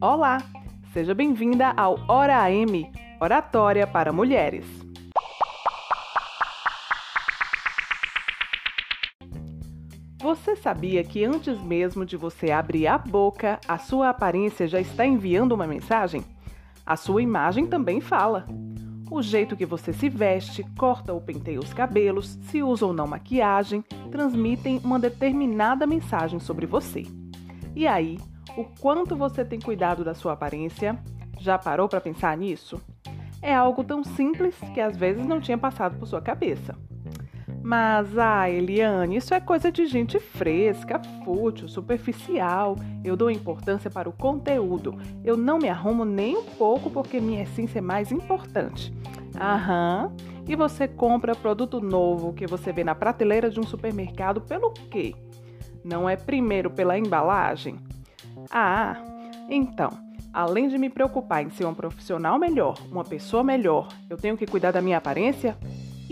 Olá, seja bem-vinda ao Hora AM, Oratória para Mulheres. Você sabia que antes mesmo de você abrir a boca, a sua aparência já está enviando uma mensagem? A sua imagem também fala. O jeito que você se veste, corta ou penteia os cabelos, se usa ou não maquiagem, transmitem uma determinada mensagem sobre você. E aí, o quanto você tem cuidado da sua aparência? Já parou para pensar nisso? É algo tão simples que às vezes não tinha passado por sua cabeça. Mas, ah, Eliane, isso é coisa de gente fresca, fútil, superficial. Eu dou importância para o conteúdo. Eu não me arrumo nem um pouco porque minha essência é mais importante. Aham. E você compra produto novo que você vê na prateleira de um supermercado pelo quê? Não é primeiro pela embalagem? Ah, então, além de me preocupar em ser um profissional melhor, uma pessoa melhor, eu tenho que cuidar da minha aparência?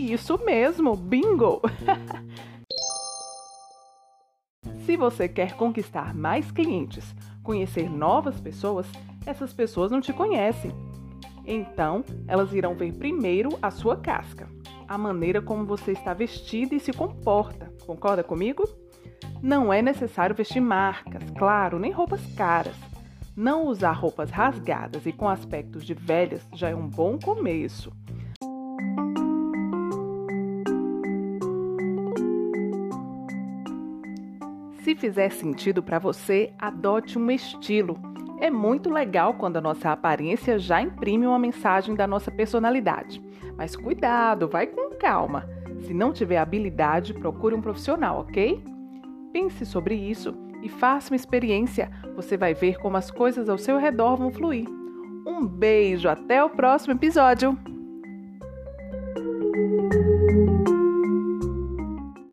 Isso mesmo, bingo! Se você quer conquistar mais clientes, conhecer novas pessoas, essas pessoas não te conhecem. Então, elas irão ver primeiro a sua casca, a maneira como você está vestida e se comporta. Concorda comigo? Não é necessário vestir marcas, claro, nem roupas caras. Não usar roupas rasgadas e com aspectos de velhas já é um bom começo. Se fizer sentido para você, adote um estilo. É muito legal quando a nossa aparência já imprime uma mensagem da nossa personalidade. Mas cuidado, vai com calma. Se não tiver habilidade, procure um profissional, ok? Pense sobre isso e faça uma experiência. Você vai ver como as coisas ao seu redor vão fluir. Um beijo, até o próximo episódio!